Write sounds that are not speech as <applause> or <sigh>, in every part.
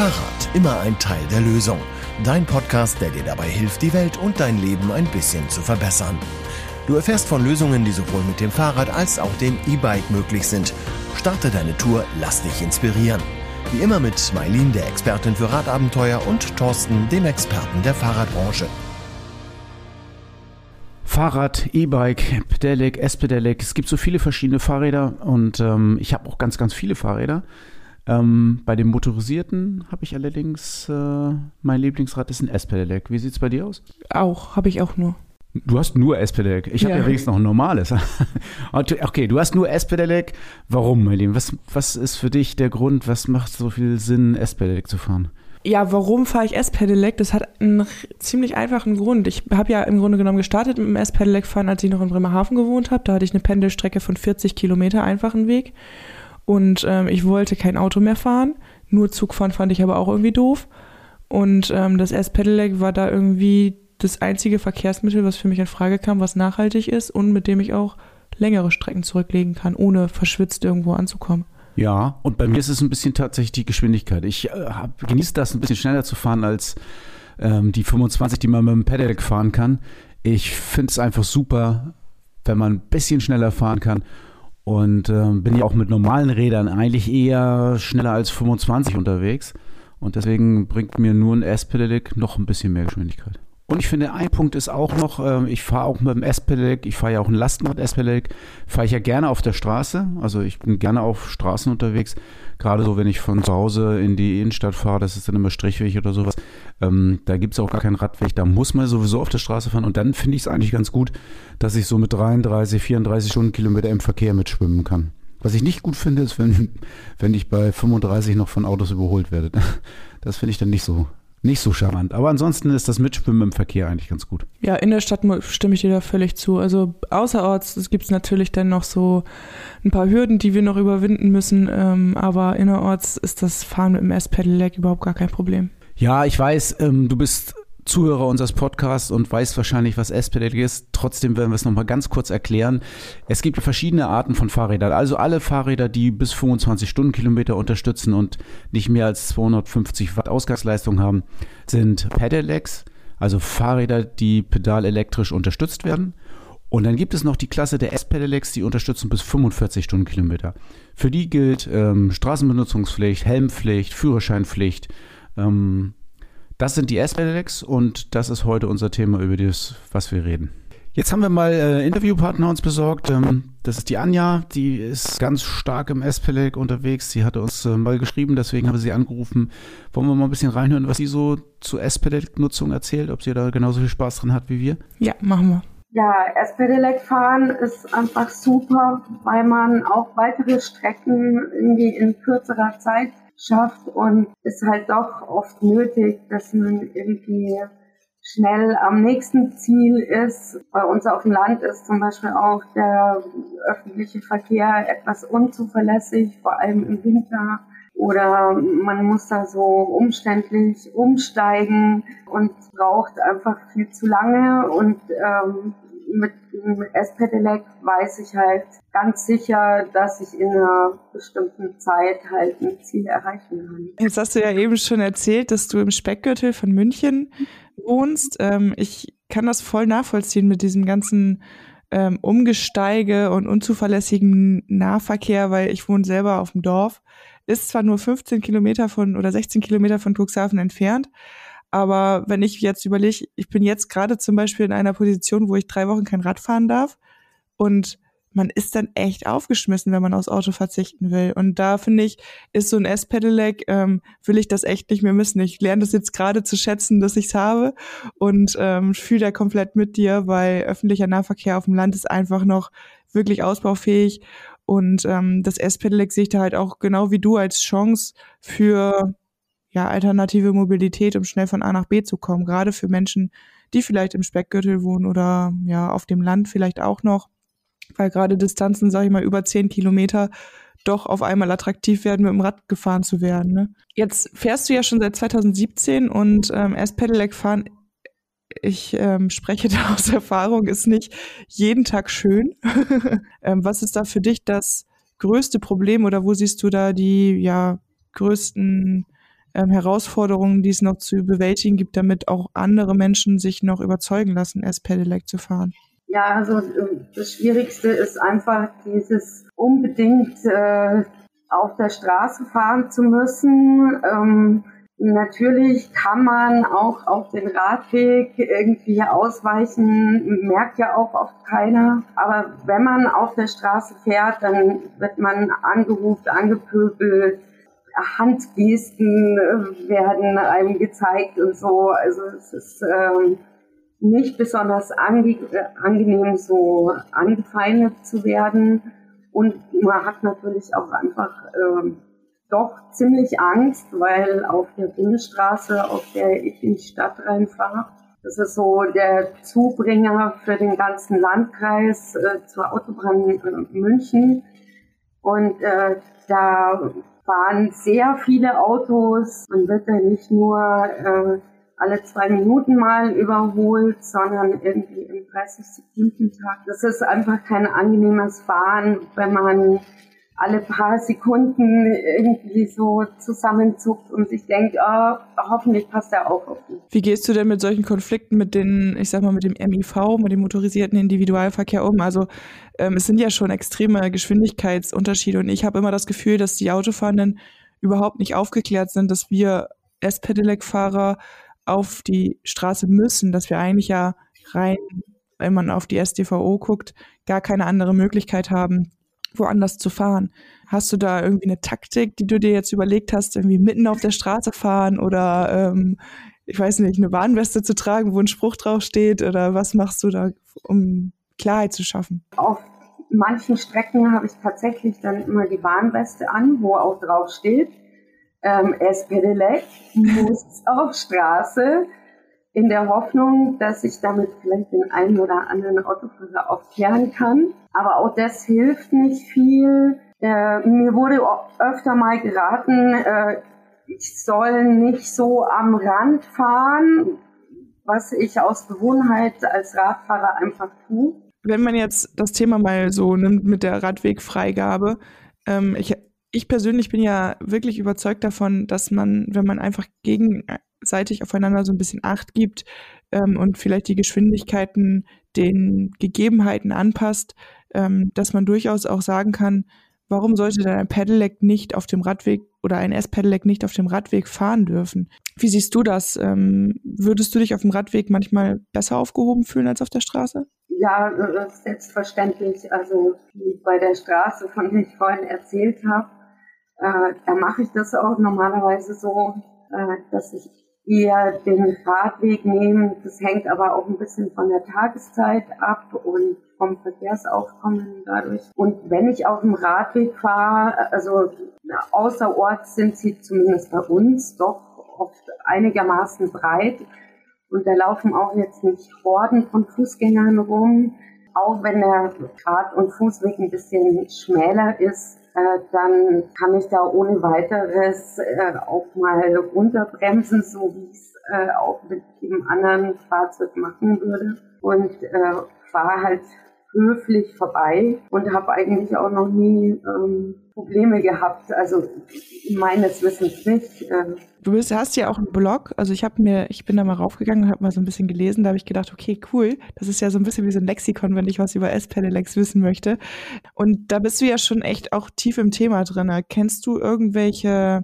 Fahrrad, immer ein Teil der Lösung. Dein Podcast, der dir dabei hilft, die Welt und dein Leben ein bisschen zu verbessern. Du erfährst von Lösungen, die sowohl mit dem Fahrrad als auch dem E-Bike möglich sind. Starte deine Tour, lass dich inspirieren. Wie immer mit Mailin, der Expertin für Radabenteuer, und Thorsten, dem Experten der Fahrradbranche. Fahrrad, E-Bike, Pedelec, S-Pedelec. Es gibt so viele verschiedene Fahrräder und ähm, ich habe auch ganz, ganz viele Fahrräder. Ähm, bei dem motorisierten habe ich allerdings äh, mein Lieblingsrad ist ein S-Pedelec. Wie sieht es bei dir aus? Auch, habe ich auch nur. Du hast nur S-Pedelec. Ich habe ja. wenigstens noch ein normales. <laughs> okay, du hast nur S-Pedelec. Warum, mein Lieben? Was, was ist für dich der Grund, was macht so viel Sinn, S-Pedelec zu fahren? Ja, warum fahre ich S-Pedelec? Das hat einen ziemlich einfachen Grund. Ich habe ja im Grunde genommen gestartet mit dem S-Pedelec fahren, als ich noch in Bremerhaven gewohnt habe. Da hatte ich eine Pendelstrecke von 40 Kilometer einfachen Weg. Und ähm, ich wollte kein Auto mehr fahren. Nur Zug fahren fand ich aber auch irgendwie doof. Und ähm, das S-Pedelec war da irgendwie das einzige Verkehrsmittel, was für mich in Frage kam, was nachhaltig ist und mit dem ich auch längere Strecken zurücklegen kann, ohne verschwitzt irgendwo anzukommen. Ja, und bei mir ist es ein bisschen tatsächlich die Geschwindigkeit. Ich äh, genieße das ein bisschen schneller zu fahren als ähm, die 25, die man mit dem Pedelec fahren kann. Ich finde es einfach super, wenn man ein bisschen schneller fahren kann. Und ähm, bin ja auch mit normalen Rädern eigentlich eher schneller als 25 unterwegs. Und deswegen bringt mir nur ein S-Pedelec noch ein bisschen mehr Geschwindigkeit. Und ich finde, ein Punkt ist auch noch, äh, ich fahre auch mit dem S-Pedelec, ich fahre ja auch ein Lastenrad S-Pedelec, fahre ich ja gerne auf der Straße. Also ich bin gerne auf Straßen unterwegs. Gerade so, wenn ich von zu Hause in die Innenstadt fahre, das ist dann immer Strichweg oder sowas. Ähm, da gibt es auch gar keinen Radweg, da muss man sowieso auf der Straße fahren. Und dann finde ich es eigentlich ganz gut, dass ich so mit 33, 34 Stundenkilometer im Verkehr mitschwimmen kann. Was ich nicht gut finde, ist, wenn, <laughs> wenn ich bei 35 noch von Autos überholt werde. <laughs> Das finde ich dann nicht so, nicht so charmant. Aber ansonsten ist das Mitschwimmen im Verkehr eigentlich ganz gut. Ja, in der Stadt stimme ich dir da völlig zu. Also außerorts gibt es natürlich dann noch so ein paar Hürden, die wir noch überwinden müssen. Ähm, aber innerorts ist das Fahren mit dem S-Pedelec überhaupt gar kein Problem. Ja, ich weiß, ähm, du bist Zuhörer unseres Podcasts und weißt wahrscheinlich, was S-Pedal ist. Trotzdem werden wir es nochmal ganz kurz erklären. Es gibt verschiedene Arten von Fahrrädern. Also alle Fahrräder, die bis 25 Stundenkilometer unterstützen und nicht mehr als 250 Watt Ausgangsleistung haben, sind Pedelecs, also Fahrräder, die pedalelektrisch unterstützt werden. Und dann gibt es noch die Klasse der S-Pedelecs, die unterstützen bis 45 Stundenkilometer. Für die gilt ähm, Straßenbenutzungspflicht, Helmpflicht, Führerscheinpflicht, ähm, das sind die S-Pedelecs und das ist heute unser Thema, über das, was wir reden. Jetzt haben wir mal äh, Interviewpartner uns besorgt. Ähm, das ist die Anja, die ist ganz stark im S-Pedelec unterwegs. Sie hatte uns äh, mal geschrieben, deswegen haben wir sie angerufen. Wollen wir mal ein bisschen reinhören, was sie so zur S-Pedelec-Nutzung erzählt, ob sie da genauso viel Spaß dran hat wie wir? Ja, machen wir. Ja, S-Pedelec fahren ist einfach super, weil man auch weitere Strecken irgendwie in kürzerer Zeit schafft und ist halt doch oft nötig, dass man irgendwie schnell am nächsten Ziel ist. Bei uns auf dem Land ist zum Beispiel auch der öffentliche Verkehr etwas unzuverlässig, vor allem im Winter. Oder man muss da so umständlich umsteigen und braucht einfach viel zu lange. Und ähm, mit, mit S-Pedelec weiß ich halt ganz sicher, dass ich in einer bestimmten Zeit halt ein Ziel erreichen kann. Jetzt hast du ja eben schon erzählt, dass du im Speckgürtel von München wohnst. Ähm, ich kann das voll nachvollziehen mit diesem ganzen ähm, Umgesteige und unzuverlässigen Nahverkehr, weil ich wohne selber auf dem Dorf. Ist zwar nur 15 Kilometer von oder 16 Kilometer von Cuxhaven entfernt, aber wenn ich jetzt überlege, ich bin jetzt gerade zum Beispiel in einer Position, wo ich drei Wochen kein Rad fahren darf und man ist dann echt aufgeschmissen, wenn man aufs Auto verzichten will. Und da finde ich, ist so ein S-Pedelec, ähm, will ich das echt nicht mehr missen. Ich lerne das jetzt gerade zu schätzen, dass ich es habe und ähm, fühle da komplett mit dir, weil öffentlicher Nahverkehr auf dem Land ist einfach noch wirklich ausbaufähig. Und ähm, das S-Pedelec sehe ich da halt auch genau wie du als Chance für ja, alternative Mobilität, um schnell von A nach B zu kommen, gerade für Menschen, die vielleicht im Speckgürtel wohnen oder ja auf dem Land vielleicht auch noch, weil gerade Distanzen, sage ich mal, über zehn Kilometer doch auf einmal attraktiv werden, mit dem Rad gefahren zu werden. Ne? Jetzt fährst du ja schon seit 2017 und ähm, erst Pedelec fahren, ich ähm, spreche <laughs> da aus Erfahrung, ist nicht jeden Tag schön. <laughs> ähm, was ist da für dich das größte Problem oder wo siehst du da die ja größten ähm, Herausforderungen, die es noch zu bewältigen gibt, damit auch andere Menschen sich noch überzeugen lassen, S-Pedelec zu fahren? Ja, also ähm, das Schwierigste ist einfach dieses unbedingt äh, auf der Straße fahren zu müssen. Ähm, natürlich kann man auch auf den Radweg irgendwie ausweichen, merkt ja auch oft keiner. Aber wenn man auf der Straße fährt, dann wird man angerufen, angepöbelt, Handgesten äh, werden einem gezeigt und so. Also es ist ähm, nicht besonders ange äh, angenehm, so angefeindet zu werden. Und man hat natürlich auch einfach ähm, doch ziemlich Angst, weil auf der Bundesstraße, auf der ich in die Stadt reinfahre, das ist so der Zubringer für den ganzen Landkreis äh, zur Autobahn München. Und äh, da fahren sehr viele Autos. Man wird da nicht nur äh, alle zwei Minuten mal überholt, sondern irgendwie im 30 Sekunden Tag. Das ist einfach kein angenehmes Fahren, wenn man alle paar Sekunden irgendwie so zusammenzuckt und sich denkt, oh, hoffentlich passt er auch auf mich. Wie gehst du denn mit solchen Konflikten mit den, ich sag mal, mit dem MIV, mit dem motorisierten Individualverkehr um? Also ähm, es sind ja schon extreme Geschwindigkeitsunterschiede und ich habe immer das Gefühl, dass die Autofahrenden überhaupt nicht aufgeklärt sind, dass wir S-Pedelec-Fahrer auf die Straße müssen, dass wir eigentlich ja rein, wenn man auf die SDVO guckt, gar keine andere Möglichkeit haben, woanders zu fahren. Hast du da irgendwie eine Taktik, die du dir jetzt überlegt hast, irgendwie mitten auf der Straße fahren oder ähm, ich weiß nicht, eine Warnweste zu tragen, wo ein Spruch draufsteht oder was machst du da, um Klarheit zu schaffen? Auf manchen Strecken habe ich tatsächlich dann immer die Warnweste an, wo auch drauf steht, ähm, es pedelec, muss auf Straße in der Hoffnung, dass ich damit vielleicht den einen oder anderen Autofahrer aufklären kann. Aber auch das hilft nicht viel. Äh, mir wurde öfter mal geraten, äh, ich soll nicht so am Rand fahren, was ich aus Gewohnheit als Radfahrer einfach tue. Wenn man jetzt das Thema mal so nimmt mit der Radwegfreigabe, ähm, ich, ich persönlich bin ja wirklich überzeugt davon, dass man, wenn man einfach gegen gegenseitig aufeinander so ein bisschen Acht gibt ähm, und vielleicht die Geschwindigkeiten den Gegebenheiten anpasst, ähm, dass man durchaus auch sagen kann, warum sollte dann ein Pedelec nicht auf dem Radweg oder ein S-Pedelec nicht auf dem Radweg fahren dürfen? Wie siehst du das? Ähm, würdest du dich auf dem Radweg manchmal besser aufgehoben fühlen als auf der Straße? Ja, äh, selbstverständlich. Also wie bei der Straße, von der ich vorhin erzählt habe, äh, da mache ich das auch normalerweise so, äh, dass ich eher den Radweg nehmen. Das hängt aber auch ein bisschen von der Tageszeit ab und vom Verkehrsaufkommen dadurch. Und wenn ich auf dem Radweg fahre, also außerorts sind sie zumindest bei uns doch oft einigermaßen breit. Und da laufen auch jetzt nicht Horden von Fußgängern rum. Auch wenn der Rad- und Fußweg ein bisschen schmäler ist, äh, dann kann ich da ohne weiteres äh, auch mal runterbremsen, so wie ich es äh, auch mit jedem anderen Fahrzeug machen würde. Und äh, fahre halt höflich vorbei und habe eigentlich auch noch nie ähm, Probleme gehabt. Also meines Wissens nicht. Äh. Du bist, hast ja auch einen Blog. Also ich habe mir, ich bin da mal raufgegangen und habe mal so ein bisschen gelesen. Da habe ich gedacht, okay, cool. Das ist ja so ein bisschen wie so ein Lexikon, wenn ich was über S-Pedelecs wissen möchte. Und da bist du ja schon echt auch tief im Thema drin. Kennst du irgendwelche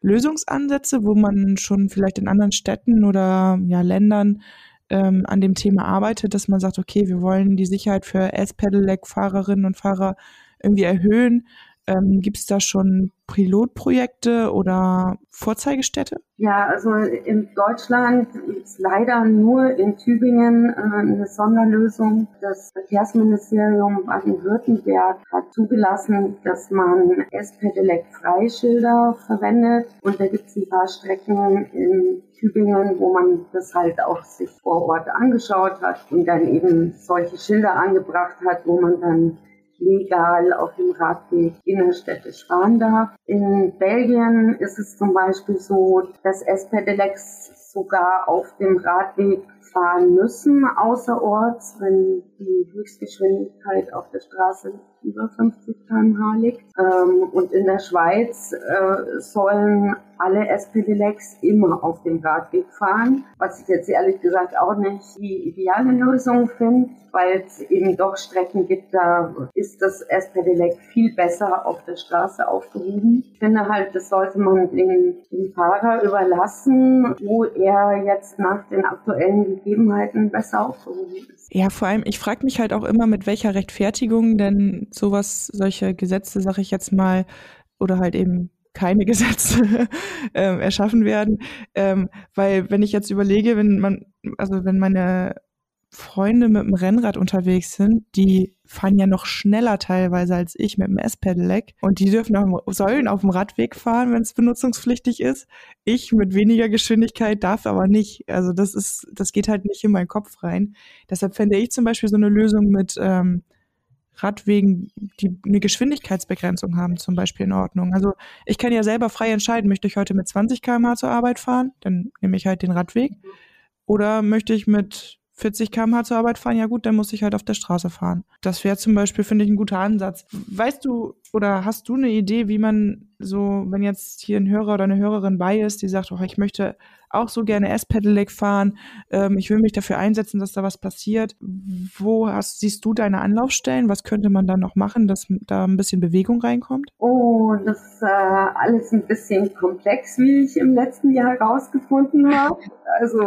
Lösungsansätze, wo man schon vielleicht in anderen Städten oder ja, Ländern ähm, an dem Thema arbeitet, dass man sagt, okay, wir wollen die Sicherheit für S-Pedelec-Fahrerinnen und Fahrer irgendwie erhöhen. Ähm, Gibt es da schon Pilotprojekte oder Vorzeigestädte? Ja, also in Deutschland ist leider nur in Tübingen äh, eine Sonderlösung. Das Verkehrsministerium Baden-Württemberg hat zugelassen, dass man S-Pedelec-Freischilder verwendet. Und da gibt es ein paar Strecken in Tübingen, wo man das halt auch sich vor Ort angeschaut hat und dann eben solche Schilder angebracht hat, wo man dann legal auf dem Radweg innerstädtisch fahren darf. In Belgien ist es zum Beispiel so, dass S-Pedelecs sogar auf dem Radweg fahren müssen, außerorts, wenn die Höchstgeschwindigkeit auf der Straße über 50 km/h liegt. Ähm, und in der Schweiz äh, sollen alle SPD-Lex immer auf dem Radweg fahren, was ich jetzt ehrlich gesagt auch nicht die ideale Lösung finde, weil es eben doch Strecken gibt, da ist das SPD-Lex viel besser auf der Straße aufgehoben. Ich finde halt, das sollte man den, dem Fahrer überlassen, wo er jetzt nach den aktuellen Gegebenheiten besser aufgehoben ist. Ja, vor allem, ich frage mich halt auch immer, mit welcher Rechtfertigung denn sowas, solche Gesetze, sag ich jetzt mal, oder halt eben keine <laughs> Gesetze ähm, erschaffen werden. Ähm, weil wenn ich jetzt überlege, wenn man, also wenn meine Freunde mit dem Rennrad unterwegs sind, die fahren ja noch schneller teilweise als ich mit dem S-Pedelec und die dürfen auf, sollen auf dem Radweg fahren, wenn es benutzungspflichtig ist. Ich mit weniger Geschwindigkeit darf aber nicht. Also das ist, das geht halt nicht in meinen Kopf rein. Deshalb fände ich zum Beispiel so eine Lösung mit ähm, Radwegen, die eine Geschwindigkeitsbegrenzung haben, zum Beispiel in Ordnung. Also ich kann ja selber frei entscheiden, möchte ich heute mit 20 km/h zur Arbeit fahren, dann nehme ich halt den Radweg. Oder möchte ich mit 40 km/h zur Arbeit fahren, ja gut, dann muss ich halt auf der Straße fahren. Das wäre zum Beispiel, finde ich, ein guter Ansatz. Weißt du oder hast du eine Idee, wie man so, wenn jetzt hier ein Hörer oder eine Hörerin bei ist, die sagt, oh, ich möchte auch so gerne S-Pedelec fahren, ähm, ich will mich dafür einsetzen, dass da was passiert. Wo hast, siehst du deine Anlaufstellen? Was könnte man da noch machen, dass da ein bisschen Bewegung reinkommt? Oh, das ist äh, alles ein bisschen komplex, wie ich im letzten Jahr herausgefunden habe. Also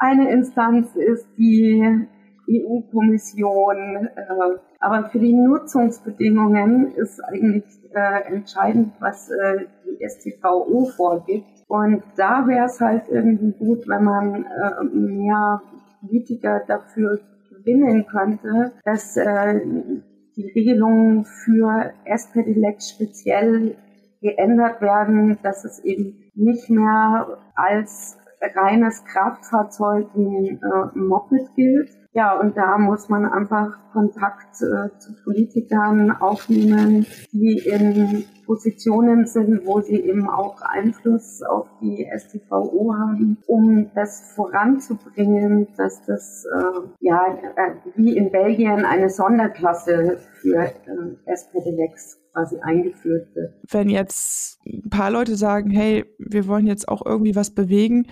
eine Instanz ist die EU-Kommission, äh, aber für die Nutzungsbedingungen ist eigentlich äh, entscheidend, was äh, die STVO vorgibt. Und da wäre es halt irgendwie gut, wenn man mehr Politiker dafür gewinnen könnte, dass die Regelungen für SPD-Lex speziell geändert werden, dass es eben nicht mehr als reines Kraftfahrzeug wie ein äh, Moped gilt. Ja, und da muss man einfach Kontakt äh, zu Politikern aufnehmen, die in Positionen sind, wo sie eben auch Einfluss auf die STVO haben, um das voranzubringen, dass das äh, ja äh, wie in Belgien eine Sonderklasse für äh, SPD-Lex quasi eingeführt wird. Wenn jetzt ein paar Leute sagen, hey, wir wollen jetzt auch irgendwie was bewegen,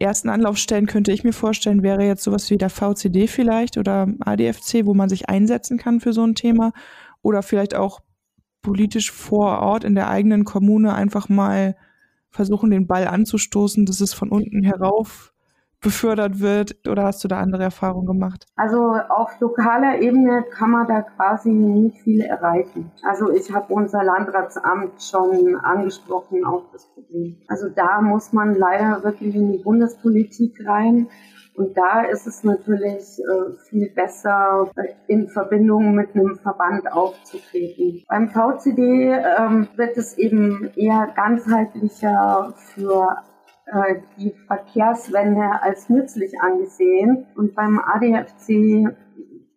ersten Anlaufstellen könnte ich mir vorstellen, wäre jetzt sowas wie der VCD vielleicht oder ADFC, wo man sich einsetzen kann für so ein Thema oder vielleicht auch politisch vor Ort in der eigenen Kommune einfach mal versuchen, den Ball anzustoßen, dass es von unten herauf befördert wird oder hast du da andere Erfahrungen gemacht? Also auf lokaler Ebene kann man da quasi nicht viel erreichen. Also ich habe unser Landratsamt schon angesprochen auf das Problem. Also da muss man leider wirklich in die Bundespolitik rein. Und da ist es natürlich äh, viel besser, äh, in Verbindung mit einem Verband aufzutreten. Beim VCD ähm, wird es eben eher ganzheitlicher für äh, die Verkehrswende als nützlich angesehen. Und beim ADFC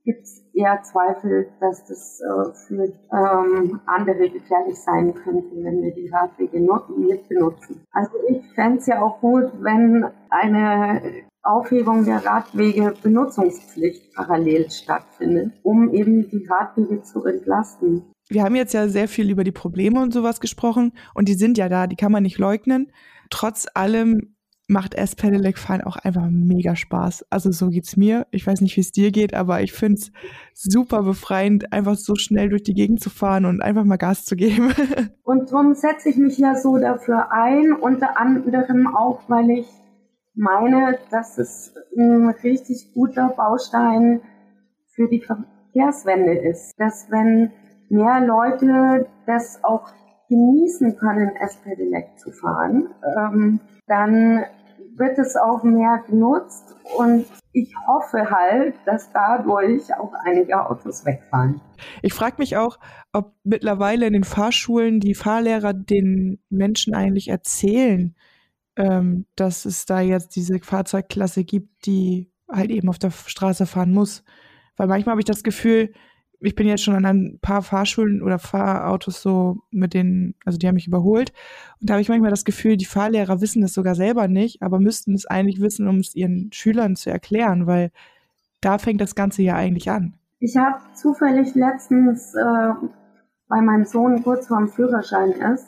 gibt es eher Zweifel, dass das äh, für ähm, andere gefährlich sein könnte, wenn wir die Radwege mit benutzen. Also ich fände es ja auch gut, wenn eine Aufhebung der Radwege Benutzungspflicht parallel stattfindet, um eben die Radwege zu entlasten. Wir haben jetzt ja sehr viel über die Probleme und sowas gesprochen und die sind ja da, die kann man nicht leugnen trotz allem macht S-Pedelec fahren auch einfach mega Spaß. Also so geht's mir. Ich weiß nicht, wie es dir geht, aber ich finde es super befreiend, einfach so schnell durch die Gegend zu fahren und einfach mal Gas zu geben. <laughs> Und darum setze ich mich ja so dafür ein, unter anderem auch, weil ich meine, dass es ein richtig guter Baustein für die Verkehrswende ist. Dass wenn mehr Leute das auch genießen können, S-Pedelec zu fahren, ähm, dann wird es auch mehr genutzt und ich hoffe halt, dass dadurch auch einige Autos wegfahren. Ich frage mich auch, ob mittlerweile in den Fahrschulen die Fahrlehrer den Menschen eigentlich erzählen, ähm, dass es da jetzt diese Fahrzeugklasse gibt, die halt eben auf der Straße fahren muss. Weil manchmal habe ich das Gefühl, ich bin jetzt schon an ein paar Fahrschulen oder Fahrautos so mit denen, also die haben mich überholt. Und da habe ich manchmal das Gefühl, die Fahrlehrer wissen das sogar selber nicht, aber müssten es eigentlich wissen, um es ihren Schülern zu erklären, weil da fängt das Ganze ja eigentlich an. Ich habe zufällig letztens, äh, weil mein Sohn kurz vorm Führerschein ist,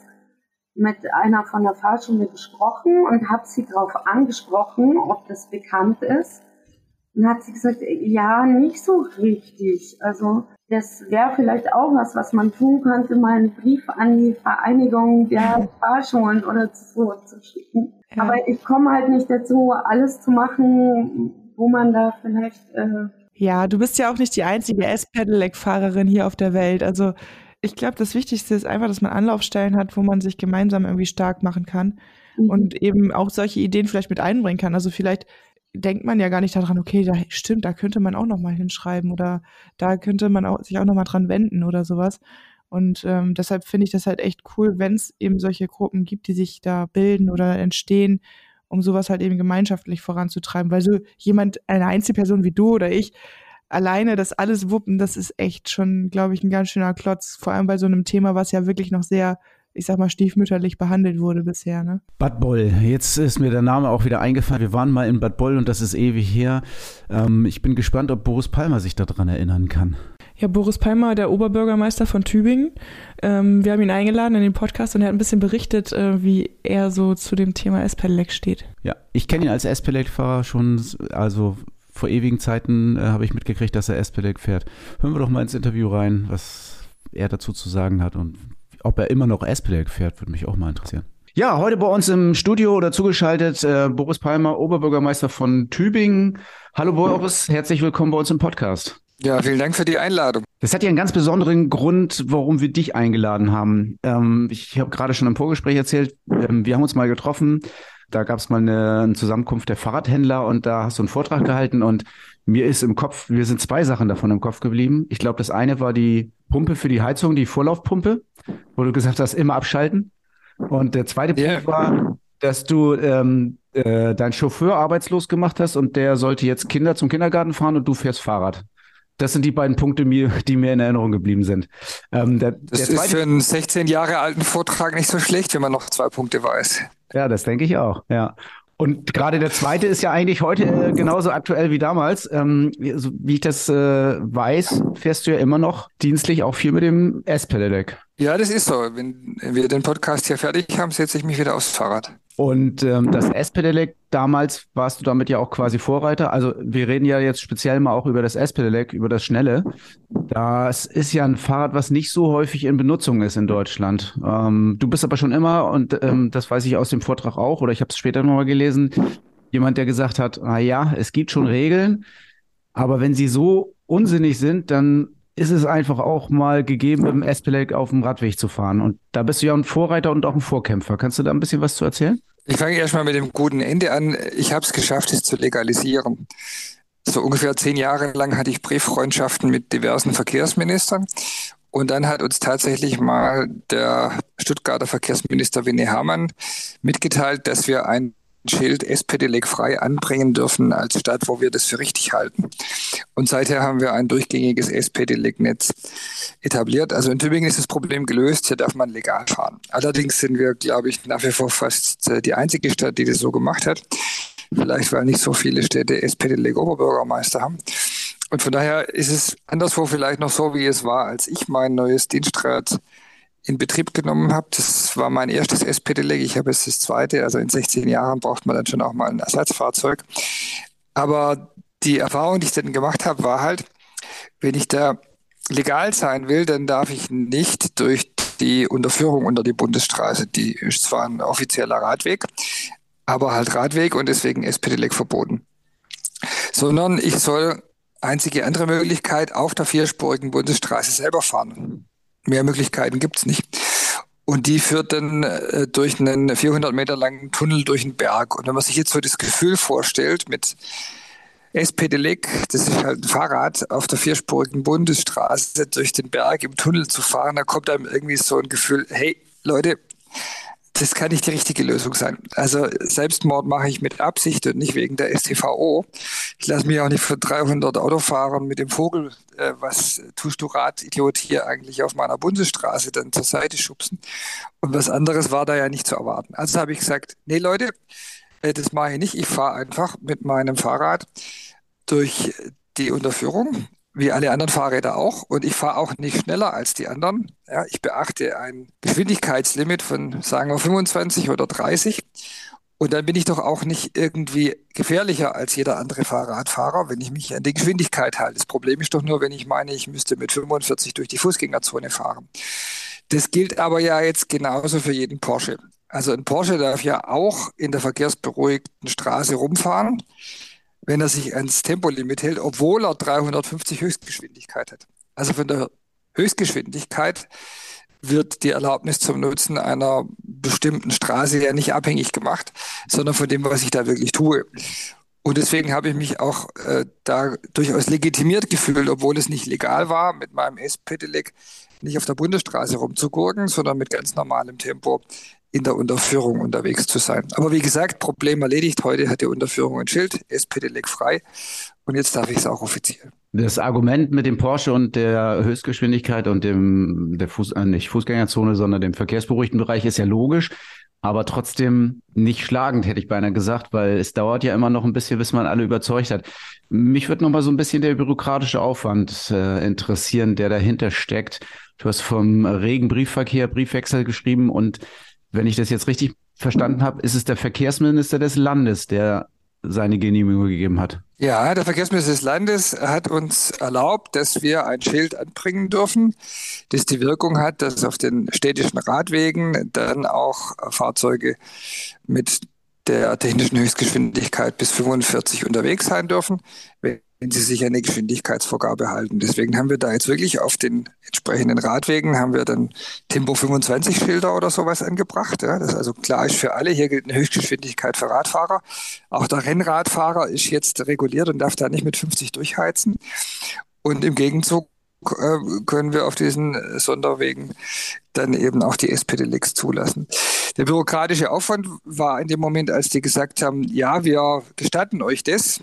mit einer von der Fahrschule gesprochen und habe sie darauf angesprochen, ob das bekannt ist. Und hat sie gesagt, ja, nicht so richtig. Also das wäre vielleicht auch was, was man tun könnte, mal einen Brief an die Vereinigung der Fahrschulen oder so zu schicken. Ja. Aber ich komme halt nicht dazu, alles zu machen, wo man da vielleicht. Äh ja, du bist ja auch nicht die einzige S-Pedelec-Fahrerin hier auf der Welt. Also ich glaube, das Wichtigste ist einfach, dass man Anlaufstellen hat, wo man sich gemeinsam irgendwie stark machen kann mhm. und eben auch solche Ideen vielleicht mit einbringen kann. Also vielleicht denkt man ja gar nicht daran, okay, da stimmt, da könnte man auch noch mal hinschreiben oder da könnte man auch, sich auch noch mal dran wenden oder sowas. Und ähm, deshalb finde ich das halt echt cool, wenn es eben solche Gruppen gibt, die sich da bilden oder entstehen, um sowas halt eben gemeinschaftlich voranzutreiben. Weil so jemand, eine Einzelperson wie du oder ich, alleine das alles wuppen, das ist echt schon, glaube ich, ein ganz schöner Klotz. Vor allem bei so einem Thema, was ja wirklich noch sehr ich sag mal, stiefmütterlich behandelt wurde bisher. Ne? Bad Boll, jetzt ist mir der Name auch wieder eingefallen. Wir waren mal in Bad Boll und das ist ewig her. Ähm, ich bin gespannt, ob Boris Palmer sich daran erinnern kann. Ja, Boris Palmer, der Oberbürgermeister von Tübingen. Ähm, wir haben ihn eingeladen in den Podcast und er hat ein bisschen berichtet, äh, wie er so zu dem Thema S-Pedelec steht. Ja, ich kenne ihn als S-Pedelec-Fahrer schon, also vor ewigen Zeiten äh, habe ich mitgekriegt, dass er S-Pedelec fährt. Hören wir doch mal ins Interview rein, was er dazu zu sagen hat und ob er immer noch S-Pedal fährt, würde mich auch mal interessieren. Ja, heute bei uns im Studio oder zugeschaltet äh, Boris Palmer, Oberbürgermeister von Tübingen. Hallo Boris, herzlich willkommen bei uns im Podcast. Ja, vielen Dank für die Einladung. Das hat ja einen ganz besonderen Grund, warum wir dich eingeladen haben. Ähm, ich habe gerade schon im Vorgespräch erzählt, ähm, wir haben uns mal getroffen. Da gab es mal eine, eine, Zusammenkunft der Fahrradhändler und da hast du einen Vortrag gehalten und mir ist im Kopf, mir sind zwei Sachen davon im Kopf geblieben. Ich glaube, das eine war die Pumpe für die Heizung, die Vorlaufpumpe, wo du gesagt hast, immer abschalten. Und der zweite Punkt yeah. war, dass du ähm, äh, deinen Chauffeur arbeitslos gemacht hast und der sollte jetzt Kinder zum Kindergarten fahren und du fährst Fahrrad. Das sind die beiden Punkte, die mir in Erinnerung geblieben sind. Ähm, der, das der ist für einen 16 Jahre alten Vortrag nicht so schlecht, wenn man noch zwei Punkte weiß. Ja, das denke ich auch. Ja. Und gerade der zweite ist ja eigentlich heute äh, genauso aktuell wie damals. Ähm, so, wie ich das äh, weiß, fährst du ja immer noch dienstlich auch viel mit dem S-Pedelec. Ja, das ist so. Wenn wir den Podcast hier fertig haben, setze ich mich wieder aufs Fahrrad. Und ähm, das S-Pedelec, damals warst du damit ja auch quasi Vorreiter. Also wir reden ja jetzt speziell mal auch über das S-Pedelec, über das Schnelle. Das ist ja ein Fahrrad, was nicht so häufig in Benutzung ist in Deutschland. Ähm, du bist aber schon immer, und ähm, das weiß ich aus dem Vortrag auch, oder ich habe es später nochmal gelesen, jemand, der gesagt hat, na ja, es gibt schon Regeln, aber wenn sie so unsinnig sind, dann ist es einfach auch mal gegeben, mit dem S-Pedelec auf dem Radweg zu fahren. Und da bist du ja ein Vorreiter und auch ein Vorkämpfer. Kannst du da ein bisschen was zu erzählen? Ich fange erstmal mit dem guten Ende an. Ich habe es geschafft, es zu legalisieren. So ungefähr zehn Jahre lang hatte ich Brieffreundschaften mit diversen Verkehrsministern. Und dann hat uns tatsächlich mal der Stuttgarter Verkehrsminister Winnie Herrmann mitgeteilt, dass wir ein Schild SPD-Leg frei anbringen dürfen als Stadt, wo wir das für richtig halten. Und seither haben wir ein durchgängiges SPD-Leg-Netz etabliert. Also in Tübingen ist das Problem gelöst, hier darf man legal fahren. Allerdings sind wir, glaube ich, nach wie vor fast äh, die einzige Stadt, die das so gemacht hat. Vielleicht, weil nicht so viele Städte SPD-Leg-Oberbürgermeister haben. Und von daher ist es anderswo vielleicht noch so, wie es war, als ich mein neues Dienstrad in Betrieb genommen habe. Das war mein erstes SPD-Leg. Ich habe jetzt das zweite. Also in 16 Jahren braucht man dann schon auch mal ein Ersatzfahrzeug. Aber die Erfahrung, die ich dann gemacht habe, war halt, wenn ich da legal sein will, dann darf ich nicht durch die Unterführung unter die Bundesstraße. Die ist zwar ein offizieller Radweg, aber halt Radweg und deswegen SPD-Leg verboten. Sondern ich soll einzige andere Möglichkeit auf der vierspurigen Bundesstraße selber fahren. Mehr Möglichkeiten gibt es nicht. Und die führt dann äh, durch einen 400 Meter langen Tunnel durch den Berg. Und wenn man sich jetzt so das Gefühl vorstellt mit SPD-Leg, das ist halt ein Fahrrad auf der vierspurigen Bundesstraße durch den Berg im Tunnel zu fahren, da kommt einem irgendwie so ein Gefühl, hey Leute, das kann nicht die richtige Lösung sein. Also Selbstmord mache ich mit Absicht und nicht wegen der STVO. Ich lasse mich auch nicht von 300 Autofahrern mit dem Vogel, äh, was tust du Radidiot hier eigentlich auf meiner Bundesstraße, dann zur Seite schubsen. Und was anderes war da ja nicht zu erwarten. Also habe ich gesagt, nee Leute, äh, das mache ich nicht. Ich fahre einfach mit meinem Fahrrad durch die Unterführung wie alle anderen Fahrräder auch. Und ich fahre auch nicht schneller als die anderen. Ja, ich beachte ein Geschwindigkeitslimit von, sagen wir, 25 oder 30. Und dann bin ich doch auch nicht irgendwie gefährlicher als jeder andere Fahrradfahrer, wenn ich mich an die Geschwindigkeit halte. Das Problem ist doch nur, wenn ich meine, ich müsste mit 45 durch die Fußgängerzone fahren. Das gilt aber ja jetzt genauso für jeden Porsche. Also ein Porsche darf ja auch in der verkehrsberuhigten Straße rumfahren wenn er sich ans Tempolimit hält, obwohl er 350 Höchstgeschwindigkeit hat. Also von der Höchstgeschwindigkeit wird die Erlaubnis zum Nutzen einer bestimmten Straße ja nicht abhängig gemacht, sondern von dem, was ich da wirklich tue. Und deswegen habe ich mich auch äh, da durchaus legitimiert gefühlt, obwohl es nicht legal war, mit meinem S-Pedelec nicht auf der Bundesstraße rumzugurken, sondern mit ganz normalem Tempo in der Unterführung unterwegs zu sein. Aber wie gesagt, Problem erledigt. Heute hat die Unterführung ein Schild, SPD-Leck frei und jetzt darf ich es auch offiziell. Das Argument mit dem Porsche und der Höchstgeschwindigkeit und dem der Fuß, äh, nicht Fußgängerzone, sondern dem verkehrsberuhigten Bereich ist ja logisch, aber trotzdem nicht schlagend, hätte ich beinahe gesagt, weil es dauert ja immer noch ein bisschen, bis man alle überzeugt hat. Mich würde noch mal so ein bisschen der bürokratische Aufwand äh, interessieren, der dahinter steckt. Du hast vom regen Briefverkehr, Briefwechsel geschrieben und wenn ich das jetzt richtig verstanden habe, ist es der Verkehrsminister des Landes, der seine Genehmigung gegeben hat. Ja, der Verkehrsminister des Landes hat uns erlaubt, dass wir ein Schild anbringen dürfen, das die Wirkung hat, dass auf den städtischen Radwegen dann auch Fahrzeuge mit der technischen Höchstgeschwindigkeit bis 45 unterwegs sein dürfen, wenn wenn sie sich an die Geschwindigkeitsvorgabe halten. Deswegen haben wir da jetzt wirklich auf den entsprechenden Radwegen haben wir dann Tempo 25 Schilder oder sowas angebracht. Ja, das also klar ist für alle. Hier gilt eine Höchstgeschwindigkeit für Radfahrer. Auch der Rennradfahrer ist jetzt reguliert und darf da nicht mit 50 durchheizen. Und im Gegenzug äh, können wir auf diesen Sonderwegen dann eben auch die SPD-Licks zulassen. Der bürokratische Aufwand war in dem Moment, als die gesagt haben, ja, wir gestatten euch das,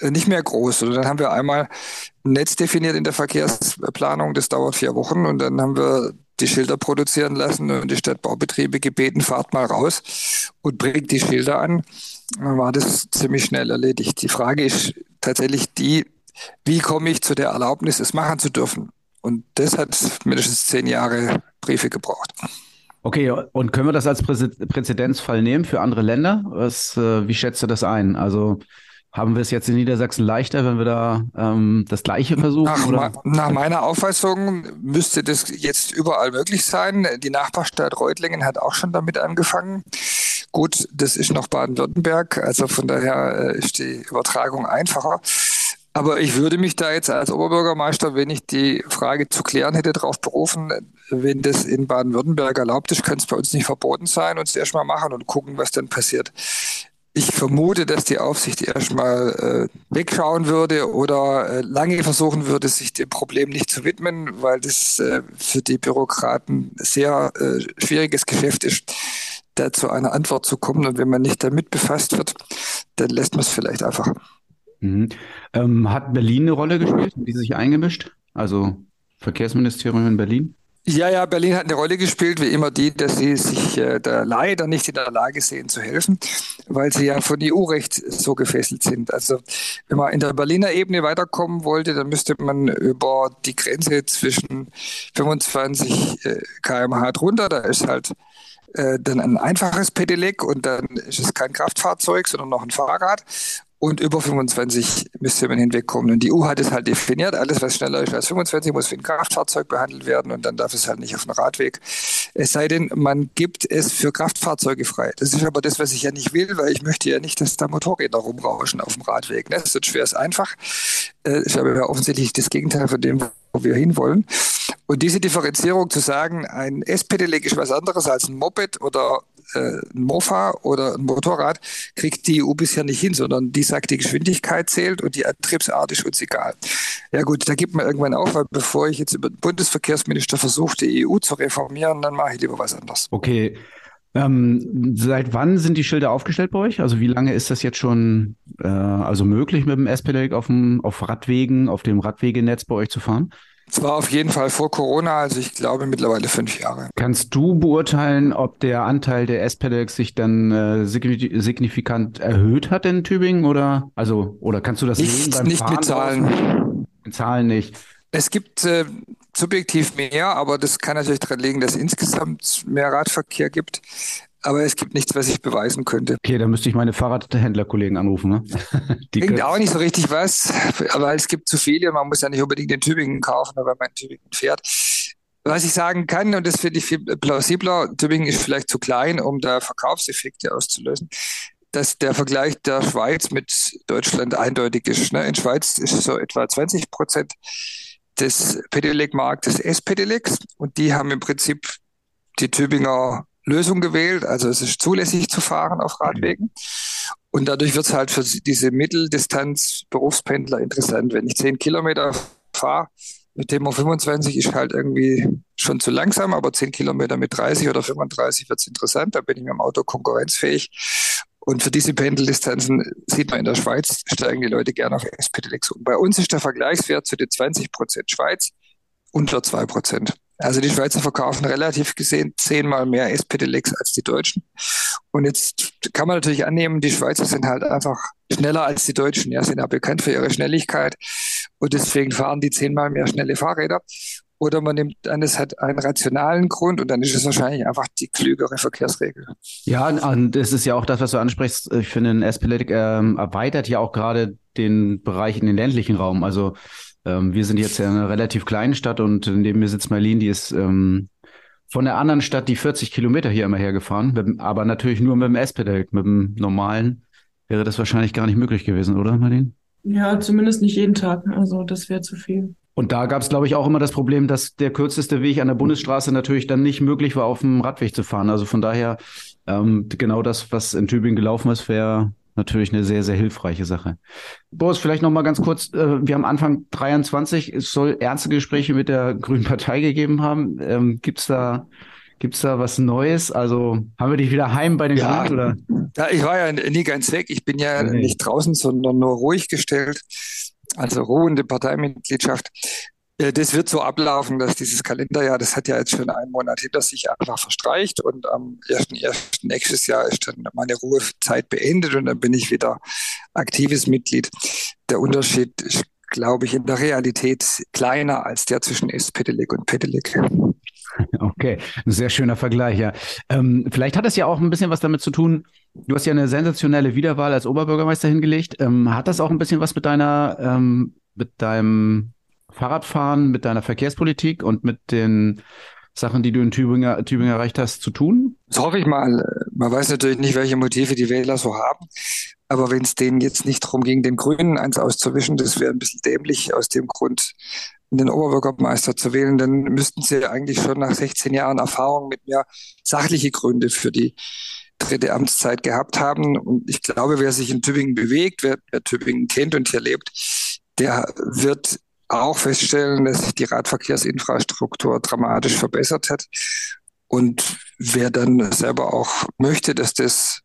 nicht mehr groß. Und dann haben wir einmal ein Netz definiert in der Verkehrsplanung, das dauert vier Wochen und dann haben wir die Schilder produzieren lassen und die Stadtbaubetriebe gebeten, fahrt mal raus und bringt die Schilder an. Dann war das ziemlich schnell erledigt. Die Frage ist tatsächlich die, wie komme ich zu der Erlaubnis, es machen zu dürfen? Und das hat mindestens zehn Jahre Briefe gebraucht. Okay, und können wir das als Präzedenzfall nehmen für andere Länder? Was, äh, wie schätzt du das ein? Also haben wir es jetzt in Niedersachsen leichter, wenn wir da ähm, das Gleiche versuchen? Nach, oder? nach meiner Auffassung müsste das jetzt überall möglich sein. Die Nachbarstadt Reutlingen hat auch schon damit angefangen. Gut, das ist noch Baden-Württemberg, also von daher äh, ist die Übertragung einfacher. Aber ich würde mich da jetzt als Oberbürgermeister, wenn ich die Frage zu klären hätte, darauf berufen, wenn das in Baden-Württemberg erlaubt ist, könnte es bei uns nicht verboten sein und es erstmal machen und gucken, was dann passiert. Ich vermute, dass die Aufsicht erstmal äh, wegschauen würde oder äh, lange versuchen würde, sich dem Problem nicht zu widmen, weil das äh, für die Bürokraten sehr äh, schwieriges Geschäft ist, da zu einer Antwort zu kommen. Und wenn man nicht damit befasst wird, dann lässt man es vielleicht einfach. Mhm. Ähm, hat Berlin eine Rolle gespielt? Wie sich eingemischt? Also Verkehrsministerium in Berlin? Ja, ja, Berlin hat eine Rolle gespielt, wie immer die, dass sie sich äh, da leider nicht in der Lage sehen zu helfen, weil sie ja von EU-Recht so gefesselt sind. Also wenn man in der Berliner Ebene weiterkommen wollte, dann müsste man über die Grenze zwischen 25 äh, kmh drunter, da ist halt äh, dann ein einfaches Pedelec und dann ist es kein Kraftfahrzeug, sondern noch ein Fahrrad und über 25 müsste man hinwegkommen. Und die EU hat es halt definiert, alles was schneller ist als 25 muss wie ein Kraftfahrzeug behandelt werden und dann darf es halt nicht auf dem Radweg. Es sei denn, man gibt es für Kraftfahrzeuge frei. Das ist aber das, was ich ja nicht will, weil ich möchte ja nicht, dass da Motorräder rumrauschen auf dem Radweg. Ne? Sonst wäre es einfach. Das ist aber ja offensichtlich das Gegenteil von dem, wo wir hinwollen. Und diese Differenzierung zu sagen, ein S-Pedelec ist was anderes als ein Moped oder äh, ein Mofa oder ein Motorrad kriegt die EU bisher nicht hin, sondern die sagt, die Geschwindigkeit zählt und die Antriebsart ist uns egal. Ja gut, da gibt man irgendwann auf, weil bevor ich jetzt über den Bundesverkehrsminister versuche, die EU zu reformieren, dann mache ich lieber was anderes. Okay. Ähm, seit wann sind die Schilder aufgestellt bei euch? Also wie lange ist das jetzt schon äh, also möglich mit dem S-Pedelec auf, auf Radwegen, auf dem Radwegenetz bei euch zu fahren? Es war auf jeden Fall vor Corona, also ich glaube mittlerweile fünf Jahre. Kannst du beurteilen, ob der Anteil der S-Pedals sich dann äh, signifikant erhöht hat in Tübingen oder also oder kannst du das nicht, sehen beim nicht Fahren mit Zahlen? In Zahlen nicht. Es gibt äh, subjektiv mehr, aber das kann natürlich daran liegen, dass es insgesamt mehr Radverkehr gibt. Aber es gibt nichts, was ich beweisen könnte. Okay, dann müsste ich meine Fahrradhändlerkollegen anrufen. Ne? <laughs> Die Bringt auch nicht so richtig was, aber es gibt zu viele. Man muss ja nicht unbedingt in Tübingen kaufen, wenn man in Tübingen fährt. Was ich sagen kann, und das finde ich viel plausibler, Tübingen ist vielleicht zu klein, um da Verkaufseffekte auszulösen, dass der Vergleich der Schweiz mit Deutschland eindeutig ist. Ne? In Schweiz ist so etwa 20 Prozent des Pedelec-Marktes S-Pedelecs und die haben im Prinzip die Tübinger Lösung gewählt. Also es ist zulässig zu fahren auf Radwegen. Und dadurch wird es halt für diese Mitteldistanz-Berufspendler interessant. Wenn ich zehn Kilometer fahre, mit Tempo 25 ist halt irgendwie schon zu langsam, aber 10 Kilometer mit 30 oder 35 wird es interessant. Da bin ich mit dem Auto konkurrenzfähig. Und für diese Pendeldistanzen sieht man in der Schweiz, steigen die Leute gerne auf S-Pedelecs um. Bei uns ist der Vergleichswert zu den 20 Prozent Schweiz unter 2 Prozent. Also die Schweizer verkaufen relativ gesehen zehnmal mehr S-Pedelecs als die Deutschen. Und jetzt kann man natürlich annehmen, die Schweizer sind halt einfach schneller als die Deutschen. Ja, sind ja bekannt für ihre Schnelligkeit. Und deswegen fahren die zehnmal mehr schnelle Fahrräder. Oder man nimmt an, es hat einen rationalen Grund und dann ist es wahrscheinlich einfach die klügere Verkehrsregel. Ja, und das ist ja auch das, was du ansprichst. Ich finde, ein S-Pedelec ähm, erweitert ja auch gerade den Bereich in den ländlichen Raum. Also ähm, wir sind jetzt ja eine relativ kleine Stadt und neben mir sitzt Marlene, die ist ähm, von der anderen Stadt die 40 Kilometer hier immer hergefahren, mit, aber natürlich nur mit dem S-Pedelec, mit dem normalen wäre das wahrscheinlich gar nicht möglich gewesen, oder Marlene? Ja, zumindest nicht jeden Tag. Also das wäre zu viel. Und da gab es, glaube ich, auch immer das Problem, dass der kürzeste Weg an der Bundesstraße natürlich dann nicht möglich war, auf dem Radweg zu fahren. Also von daher, ähm, genau das, was in Tübingen gelaufen ist, wäre natürlich eine sehr, sehr hilfreiche Sache. Boris, vielleicht noch mal ganz kurz. Äh, wir haben Anfang 23, es soll ernste Gespräche mit der <laughs> Grünen Partei gegeben haben. Ähm, Gibt es da Gibt's da was Neues? Also haben wir dich wieder heim bei den ja, Grünen? Oder? Ja, ich war ja nie ganz weg. Ich bin ja okay. nicht draußen, sondern nur ruhig gestellt also ruhende Parteimitgliedschaft. Äh, das wird so ablaufen, dass dieses Kalenderjahr, das hat ja jetzt schon einen Monat hinter sich einfach verstreicht und am 1.1. nächstes Jahr ist dann meine Ruhezeit beendet und dann bin ich wieder aktives Mitglied. Der Unterschied ist, glaube ich, in der Realität kleiner als der zwischen S-Pedelec und Pedelec. <laughs> Okay, ein sehr schöner Vergleich, ja. Ähm, vielleicht hat es ja auch ein bisschen was damit zu tun, du hast ja eine sensationelle Wiederwahl als Oberbürgermeister hingelegt. Ähm, hat das auch ein bisschen was mit deiner, ähm, mit deinem Fahrradfahren, mit deiner Verkehrspolitik und mit den Sachen, die du in Tübingen, Tübingen erreicht hast, zu tun? Das hoffe ich mal. Man weiß natürlich nicht, welche Motive die Wähler so haben. Aber wenn es denen jetzt nicht darum ging, den Grünen eins auszuwischen, das wäre ein bisschen dämlich aus dem Grund, den Oberbürgermeister zu wählen, dann müssten sie eigentlich schon nach 16 Jahren Erfahrung mit mir sachliche Gründe für die dritte Amtszeit gehabt haben. Und ich glaube, wer sich in Tübingen bewegt, wer, wer Tübingen kennt und hier lebt, der wird auch feststellen, dass sich die Radverkehrsinfrastruktur dramatisch verbessert hat. Und wer dann selber auch möchte, dass das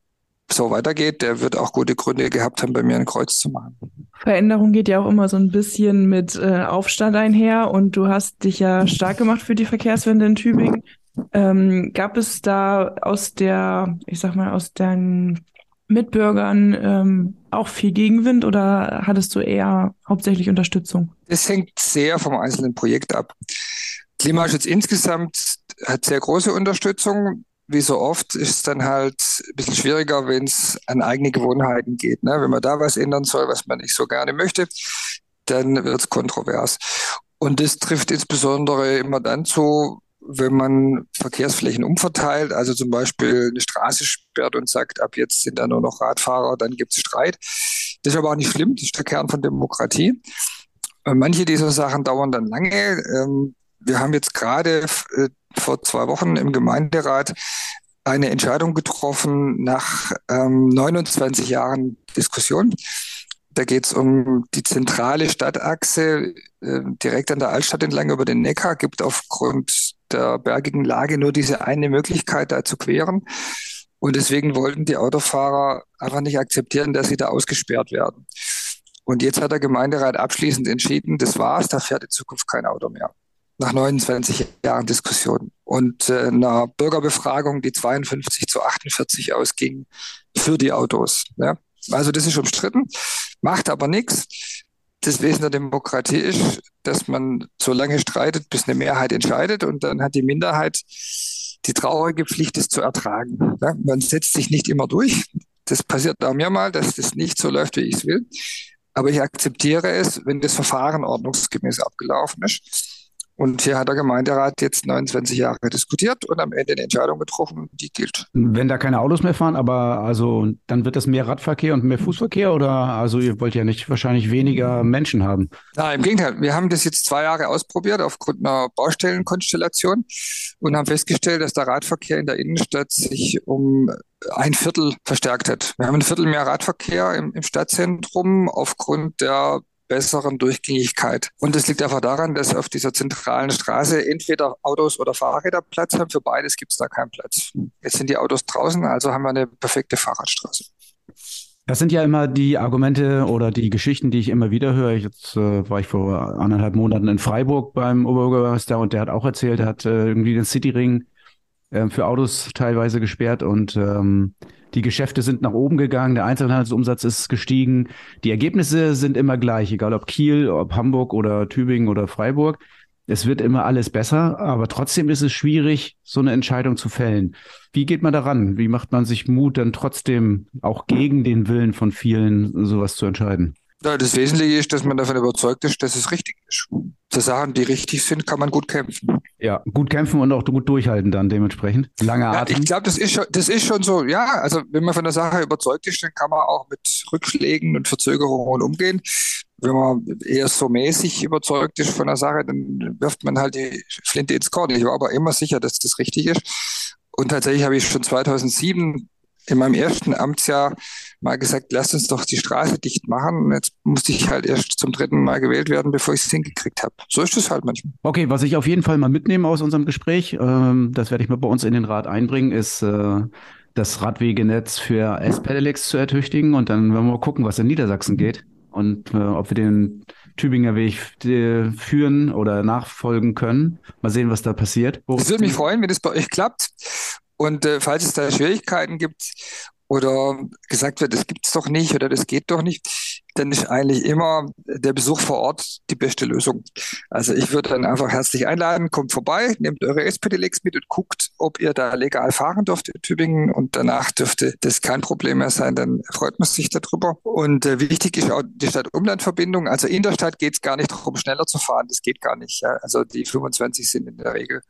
so weitergeht, der wird auch gute Gründe gehabt haben, bei mir ein Kreuz zu machen. Veränderung geht ja auch immer so ein bisschen mit äh, Aufstand einher und du hast dich ja stark gemacht für die Verkehrswende in Tübingen. Ähm, gab es da aus der, ich sag mal, aus deinen Mitbürgern ähm, auch viel Gegenwind oder hattest du eher hauptsächlich Unterstützung? Es hängt sehr vom einzelnen Projekt ab. Klimaschutz insgesamt hat sehr große Unterstützung wie so oft ist es dann halt ein bisschen schwieriger, wenn es an eigene Gewohnheiten geht. Ne? Wenn man da was ändern soll, was man nicht so gerne möchte, dann wird es kontrovers. Und das trifft insbesondere immer dann zu, wenn man Verkehrsflächen umverteilt, also zum Beispiel eine Straße sperrt und sagt, ab jetzt sind da nur noch Radfahrer, dann gibt es Streit. Das ist aber auch nicht schlimm, das ist der Kern von Demokratie. Manche dieser Sachen dauern dann lange. Wir haben jetzt gerade äh, vor zwei Wochen im Gemeinderat eine Entscheidung getroffen nach ähm, 29 Jahren Diskussion. Da geht es um die zentrale Stadtachse äh, direkt an der Altstadt entlang über den Neckar. Gibt aufgrund der bergigen Lage nur diese eine Möglichkeit, da zu queren. Und deswegen wollten die Autofahrer einfach nicht akzeptieren, dass sie da ausgesperrt werden. Und jetzt hat der Gemeinderat abschließend entschieden, das war's, da fährt in Zukunft kein Auto mehr nach 29 Jahren Diskussion und äh, einer Bürgerbefragung, die 52 zu 48 ausging für die Autos. Ja. Also das ist umstritten, macht aber nichts. das Wesen der Demokratie ist, dass man so lange streitet, bis eine Mehrheit entscheidet und dann hat die Minderheit die traurige Pflicht, es zu ertragen. Ja, man setzt sich nicht immer durch. Das passiert auch mir mal, dass das nicht so läuft, wie ich es will. Aber ich akzeptiere es, wenn das Verfahren ordnungsgemäß abgelaufen ist. Und hier hat der Gemeinderat jetzt 29 Jahre diskutiert und am Ende eine Entscheidung getroffen, die gilt. Wenn da keine Autos mehr fahren, aber also dann wird das mehr Radverkehr und mehr Fußverkehr oder also ihr wollt ja nicht wahrscheinlich weniger Menschen haben? Nein, im Gegenteil. Wir haben das jetzt zwei Jahre ausprobiert aufgrund einer Baustellenkonstellation und haben festgestellt, dass der Radverkehr in der Innenstadt sich um ein Viertel verstärkt hat. Wir haben ein Viertel mehr Radverkehr im, im Stadtzentrum aufgrund der besseren Durchgängigkeit. Und es liegt einfach daran, dass auf dieser zentralen Straße entweder Autos oder Fahrräder Platz haben. Für beides gibt es da keinen Platz. Jetzt sind die Autos draußen, also haben wir eine perfekte Fahrradstraße. Das sind ja immer die Argumente oder die Geschichten, die ich immer wieder höre. Jetzt äh, war ich vor anderthalb Monaten in Freiburg beim Oberbürgermeister und der hat auch erzählt, er hat äh, irgendwie den Cityring äh, für Autos teilweise gesperrt und ähm, die Geschäfte sind nach oben gegangen, der Einzelhandelsumsatz ist gestiegen. Die Ergebnisse sind immer gleich, egal ob Kiel, ob Hamburg oder Tübingen oder Freiburg. Es wird immer alles besser, aber trotzdem ist es schwierig, so eine Entscheidung zu fällen. Wie geht man daran? Wie macht man sich Mut, dann trotzdem auch gegen den Willen von vielen sowas zu entscheiden? Ja, das Wesentliche ist, dass man davon überzeugt ist, dass es richtig ist. Für Sachen, die richtig sind, kann man gut kämpfen. Ja, gut kämpfen und auch gut durchhalten dann dementsprechend. Lange ja, Atem. Ich glaube, das ist schon, das ist schon so. Ja, also wenn man von der Sache überzeugt ist, dann kann man auch mit Rückschlägen und Verzögerungen umgehen. Wenn man eher so mäßig überzeugt ist von der Sache, dann wirft man halt die Flinte ins Korn. Ich war aber immer sicher, dass das richtig ist. Und tatsächlich habe ich schon 2007 in meinem ersten Amtsjahr mal gesagt, lasst uns doch die Straße dicht machen. Und jetzt musste ich halt erst zum dritten Mal gewählt werden, bevor ich es hingekriegt habe. So ist es halt manchmal. Okay, was ich auf jeden Fall mal mitnehme aus unserem Gespräch, ähm, das werde ich mal bei uns in den Rat einbringen, ist äh, das Radwegenetz für S-Pedelecs zu ertüchtigen. Und dann werden wir mal gucken, was in Niedersachsen geht und äh, ob wir den Tübinger Weg äh, führen oder nachfolgen können. Mal sehen, was da passiert. Es würde mich freuen, wenn es bei euch klappt. Und äh, falls es da Schwierigkeiten gibt oder gesagt wird, das gibt es doch nicht oder das geht doch nicht, dann ist eigentlich immer der Besuch vor Ort die beste Lösung. Also ich würde dann einfach herzlich einladen, kommt vorbei, nehmt eure SPDLX mit und guckt, ob ihr da legal fahren dürft in Tübingen und danach dürfte das kein Problem mehr sein, dann freut man sich darüber. Und äh, wichtig ist auch die Stadt-Umland-Verbindung. Also in der Stadt geht es gar nicht darum, schneller zu fahren, das geht gar nicht. Ja. Also die 25 sind in der Regel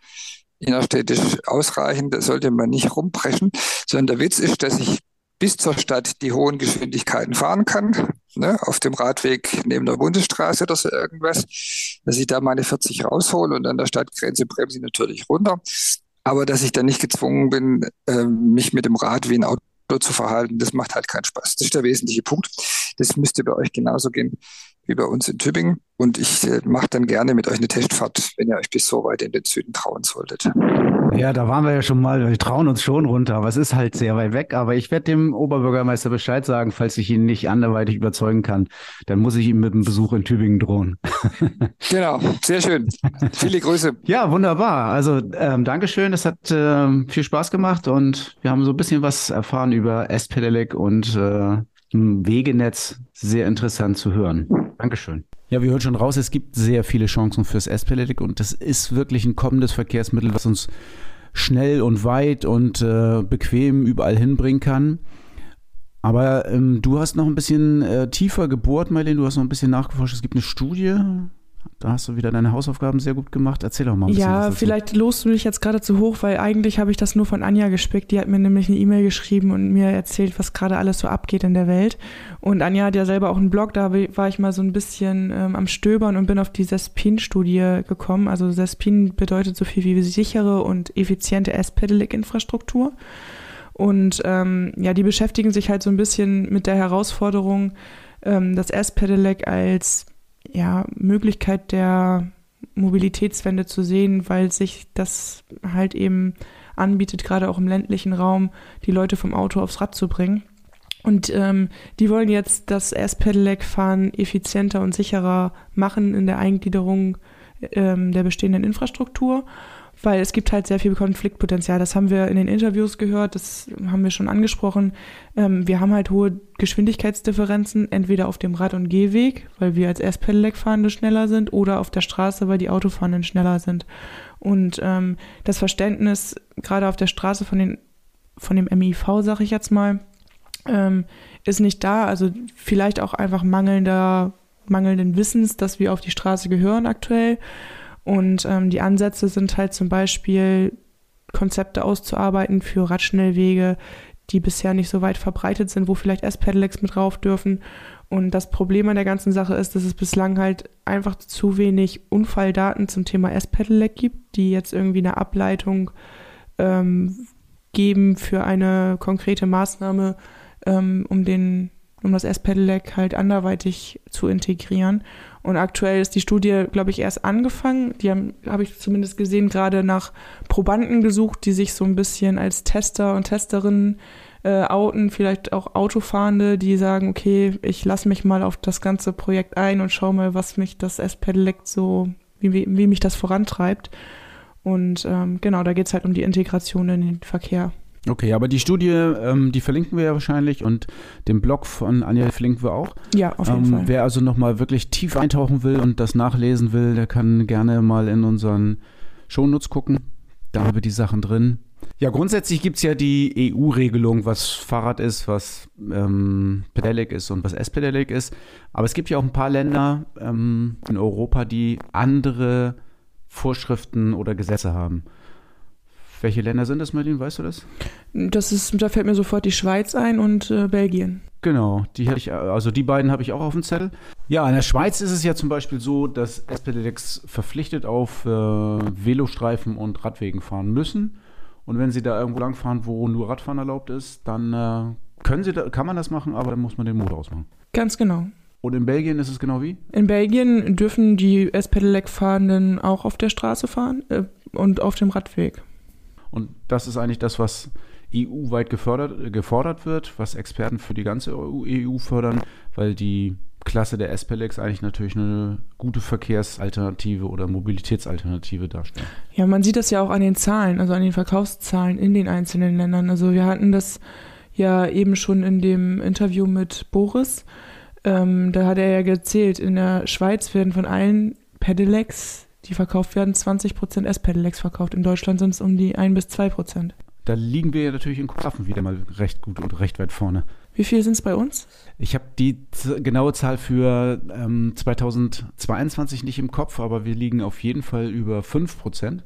innerstädtisch ausreichend, da sollte man nicht rumpreschen, sondern der Witz ist, dass ich bis zur Stadt die hohen Geschwindigkeiten fahren kann, ne, auf dem Radweg neben der Bundesstraße oder so irgendwas, dass ich da meine 40 raushole und an der Stadtgrenze bremse ich natürlich runter, aber dass ich dann nicht gezwungen bin, äh, mich mit dem Rad wie ein Auto zu verhalten, das macht halt keinen Spaß. Das ist der wesentliche Punkt. Das müsste bei euch genauso gehen wie bei uns in Tübingen. Und ich äh, mache dann gerne mit euch eine Testfahrt, wenn ihr euch bis so weit in den Süden trauen solltet. Ja, da waren wir ja schon mal. Wir trauen uns schon runter, aber es ist halt sehr weit weg. Aber ich werde dem Oberbürgermeister Bescheid sagen, falls ich ihn nicht anderweitig überzeugen kann. Dann muss ich ihm mit einem Besuch in Tübingen drohen. <laughs> genau, sehr schön. Viele Grüße. Ja, wunderbar. Also ähm, Dankeschön. Es hat ähm, viel Spaß gemacht und wir haben so ein bisschen was erfahren über S-Pedelec und äh, Wegenetz. Sehr interessant zu hören. Dankeschön. Ja, wir hören schon raus, es gibt sehr viele Chancen fürs S-Pedelec und das ist wirklich ein kommendes Verkehrsmittel, was uns schnell und weit und äh, bequem überall hinbringen kann. Aber ähm, du hast noch ein bisschen äh, tiefer gebohrt, Marlene, du hast noch ein bisschen nachgeforscht. Es gibt eine Studie, da hast du wieder deine Hausaufgaben sehr gut gemacht. Erzähl doch mal ein bisschen. Ja, vielleicht lost du mich jetzt gerade zu hoch, weil eigentlich habe ich das nur von Anja gespickt. Die hat mir nämlich eine E-Mail geschrieben und mir erzählt, was gerade alles so abgeht in der Welt. Und Anja hat ja selber auch einen Blog, da war ich mal so ein bisschen ähm, am Stöbern und bin auf die Sespin-Studie gekommen. Also Sespin bedeutet so viel wie sichere und effiziente S-Pedelec-Infrastruktur. Und ähm, ja, die beschäftigen sich halt so ein bisschen mit der Herausforderung, ähm, das S-Pedelec als ja, Möglichkeit der Mobilitätswende zu sehen, weil sich das halt eben anbietet, gerade auch im ländlichen Raum, die Leute vom Auto aufs Rad zu bringen. Und ähm, die wollen jetzt das S-Pedelec-Fahren effizienter und sicherer machen in der Eingliederung ähm, der bestehenden Infrastruktur weil es gibt halt sehr viel Konfliktpotenzial. Das haben wir in den Interviews gehört, das haben wir schon angesprochen. Ähm, wir haben halt hohe Geschwindigkeitsdifferenzen, entweder auf dem Rad- und Gehweg, weil wir als S-Pedelec-Fahrende schneller sind, oder auf der Straße, weil die Autofahrenden schneller sind. Und ähm, das Verständnis gerade auf der Straße von, den, von dem MIV, sag ich jetzt mal, ähm, ist nicht da. Also vielleicht auch einfach mangelnder, mangelnden Wissens, dass wir auf die Straße gehören aktuell. Und ähm, die Ansätze sind halt zum Beispiel Konzepte auszuarbeiten für Radschnellwege, die bisher nicht so weit verbreitet sind, wo vielleicht S-Pedelecs mit drauf dürfen. Und das Problem an der ganzen Sache ist, dass es bislang halt einfach zu wenig Unfalldaten zum Thema S-Pedelec gibt, die jetzt irgendwie eine Ableitung ähm, geben für eine konkrete Maßnahme, ähm, um den um das S-Pedelec halt anderweitig zu integrieren. Und aktuell ist die Studie, glaube ich, erst angefangen. Die haben, habe ich zumindest gesehen, gerade nach Probanden gesucht, die sich so ein bisschen als Tester und Testerinnen äh, outen, vielleicht auch Autofahrende, die sagen, okay, ich lasse mich mal auf das ganze Projekt ein und schau mal, was mich das S-Pedelec so, wie, wie, wie mich das vorantreibt. Und ähm, genau, da geht es halt um die Integration in den Verkehr. Okay, aber die Studie, ähm, die verlinken wir ja wahrscheinlich und den Blog von Anja verlinken wir auch. Ja, auf jeden ähm, Fall. Wer also nochmal wirklich tief eintauchen will und das nachlesen will, der kann gerne mal in unseren Shownotes gucken. Da haben wir die Sachen drin. Ja, grundsätzlich gibt es ja die EU-Regelung, was Fahrrad ist, was ähm, Pedelec ist und was S-Pedelec ist. Aber es gibt ja auch ein paar Länder ähm, in Europa, die andere Vorschriften oder Gesetze haben. Welche Länder sind das, Martin? Weißt du das? Das ist, da fällt mir sofort die Schweiz ein und äh, Belgien. Genau, die hatte ich, also die beiden habe ich auch auf dem Zettel. Ja, in der Schweiz ist es ja zum Beispiel so, dass SPDX verpflichtet auf äh, Velostreifen und Radwegen fahren müssen. Und wenn sie da irgendwo langfahren, wo nur Radfahren erlaubt ist, dann äh, können sie da, kann man das machen, aber dann muss man den Motor ausmachen. Ganz genau. Und in Belgien ist es genau wie? In Belgien dürfen die S-Pedelec-Fahrenden auch auf der Straße fahren äh, und auf dem Radweg. Und das ist eigentlich das, was EU-weit gefördert, gefordert wird, was Experten für die ganze EU fördern, weil die Klasse der S-Pelex eigentlich natürlich eine gute Verkehrsalternative oder Mobilitätsalternative darstellt. Ja, man sieht das ja auch an den Zahlen, also an den Verkaufszahlen in den einzelnen Ländern. Also wir hatten das ja eben schon in dem Interview mit Boris. Ähm, da hat er ja gezählt, in der Schweiz werden von allen Pedelecs die verkauft werden, 20% S-Pedelecs verkauft. In Deutschland sind es um die 1 bis 2%. Da liegen wir ja natürlich in Kuhgrafen wieder mal recht gut und recht weit vorne. Wie viel sind es bei uns? Ich habe die genaue Zahl für ähm, 2022 nicht im Kopf, aber wir liegen auf jeden Fall über 5%.